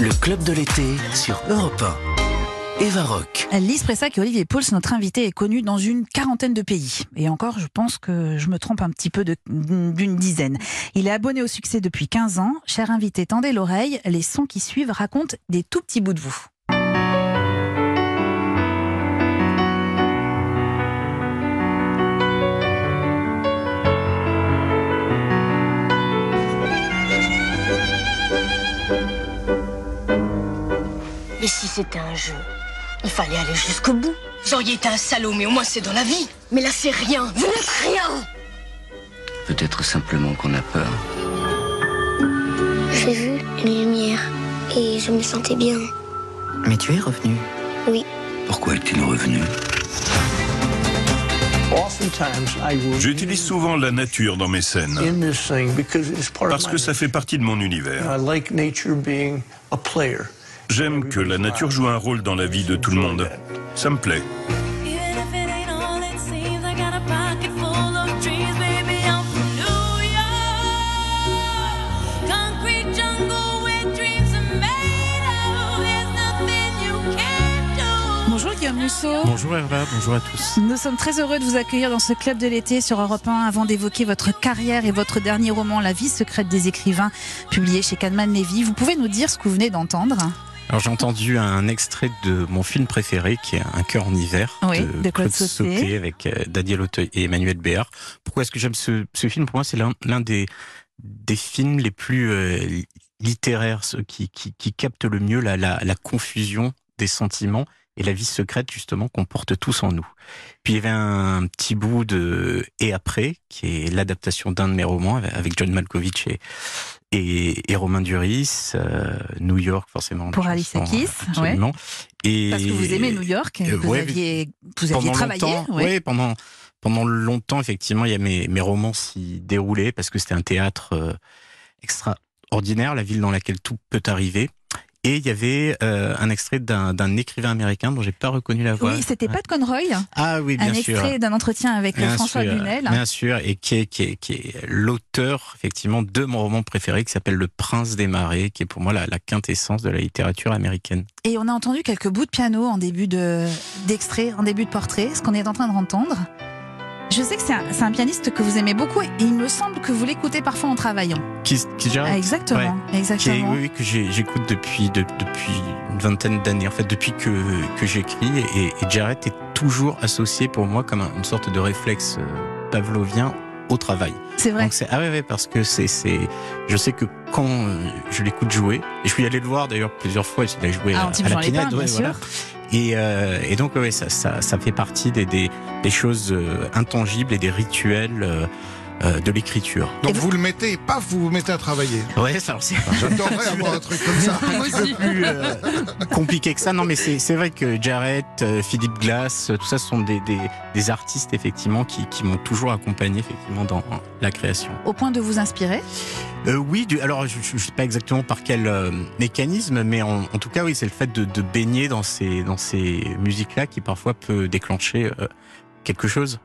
Le club de l'été sur Europe 1. Eva Rock. Lise Pressac et Olivier Pauls, notre invité, est connu dans une quarantaine de pays. Et encore, je pense que je me trompe un petit peu d'une dizaine. Il est abonné au succès depuis 15 ans. Cher invité, tendez l'oreille. Les sons qui suivent racontent des tout petits bouts de vous. Si c'était un jeu Il fallait aller jusqu'au bout. Vous auriez été un salaud, mais au moins c'est dans la vie. Mais là, c'est rien. Vous n'êtes rien. Peut-être simplement qu'on a peur. J'ai vu une lumière et je me sentais bien. Mais tu es revenu. Oui. Pourquoi est-il revenu? J'utilise souvent la nature dans mes scènes parce que ça fait partie de mon univers. J'aime que la nature joue un rôle dans la vie de tout le monde. Ça me plaît. Bonjour Guillaume Musso. Bonjour Herva, bonjour à tous. Nous sommes très heureux de vous accueillir dans ce club de l'été sur Europe 1 avant d'évoquer votre carrière et votre dernier roman La vie secrète des écrivains publié chez Kahneman Levy. Vous pouvez nous dire ce que vous venez d'entendre? Alors j'ai entendu un extrait de mon film préféré qui est Un cœur en hiver Oui, de Claude Sauté. avec euh, Daniel Auteuil et Emmanuel Béard. Pourquoi est-ce que j'aime ce, ce film? Pour moi, c'est l'un l'un des, des films les plus euh, littéraires, ceux qui, qui, qui captent le mieux la, la, la confusion des sentiments et la vie secrète justement qu'on porte tous en nous. Puis il y avait un petit bout de Et après, qui est l'adaptation d'un de mes romans avec John Malkovich et, et, et Romain Duris, euh, New York forcément. Pour Alice Keys, absolument. Et Parce que vous aimez New York, Euh, vous ouais, aviez, vous aviez travaillé. ouais. ouais, pendant pendant longtemps effectivement, il y a mes, mes romans s'y déroulaient parce que c'était un théâtre euh, extraordinaire, la ville dans laquelle tout peut arriver. Et il y avait euh, un extrait d'un écrivain américain dont j'ai pas reconnu la voix. Oui, c'était. Pat Conroy, Ah oui, bien un sûr. extrait d'un entretien avec Bien François sûr, Lunel. Bien sûr, et qui est, qui est, qui est l'auteur, effectivement, de mon roman préféré qui s'appelle Le Prince des Marais, qui est pour moi la, la quintessence de la littérature américaine. Et on a entendu quelques bouts de piano en début de d'extrait, en début de portrait, ce qu'on est en train de entendre. Je sais que c'est un, pianiste que vous aimez beaucoup et il me semble que vous l'écoutez parfois en travaillant. Qui, qui Ah, exactement, Ouais. Qui exactement. oui, oui, que j'écoute depuis, de- depuis une vingtaine d'années, en fait, depuis que, que j'écris. Et, et Jarrett est toujours associé pour moi comme un- une sorte de réflexe euh, pavlovien au travail. C'est vrai. Donc ah ouais, ouais parce que c'est c'est je sais que quand euh, je l'écoute jouer et je suis allé le voir d'ailleurs plusieurs fois il a joué Ah, à, à la bien ouais, voilà. et euh, et donc ouais ça ça ça fait partie des des, des choses euh, intangibles et des rituels euh, de l'écriture. Donc vous le mettez et paf, vous vous mettez à travailler. Ouais, ça alors, c'est J'adorerais avoir un truc comme ça. un peu plus euh, compliqué que ça. Non, mais c'est c'est vrai que Jarrett, euh, Philippe Glass, tout ça ce sont des, des, des artistes effectivement qui, qui m'ont toujours accompagné effectivement dans la création. Au point de vous inspirer? Euh, oui, du, alors je ne sais pas exactement par quel euh, mécanisme, mais en, en tout cas oui, c'est le fait de, de baigner dans ces dans ces musiques-là qui parfois peut déclencher euh, quelque chose.